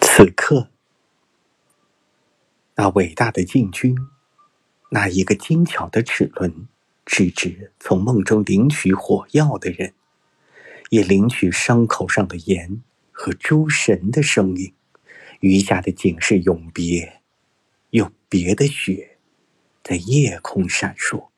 此刻，那伟大的禁军，那一个精巧的齿轮，直指从梦中领取火药的人，也领取伤口上的盐和诸神的声音。余下的仅是永别，永别的雪，在夜空闪烁。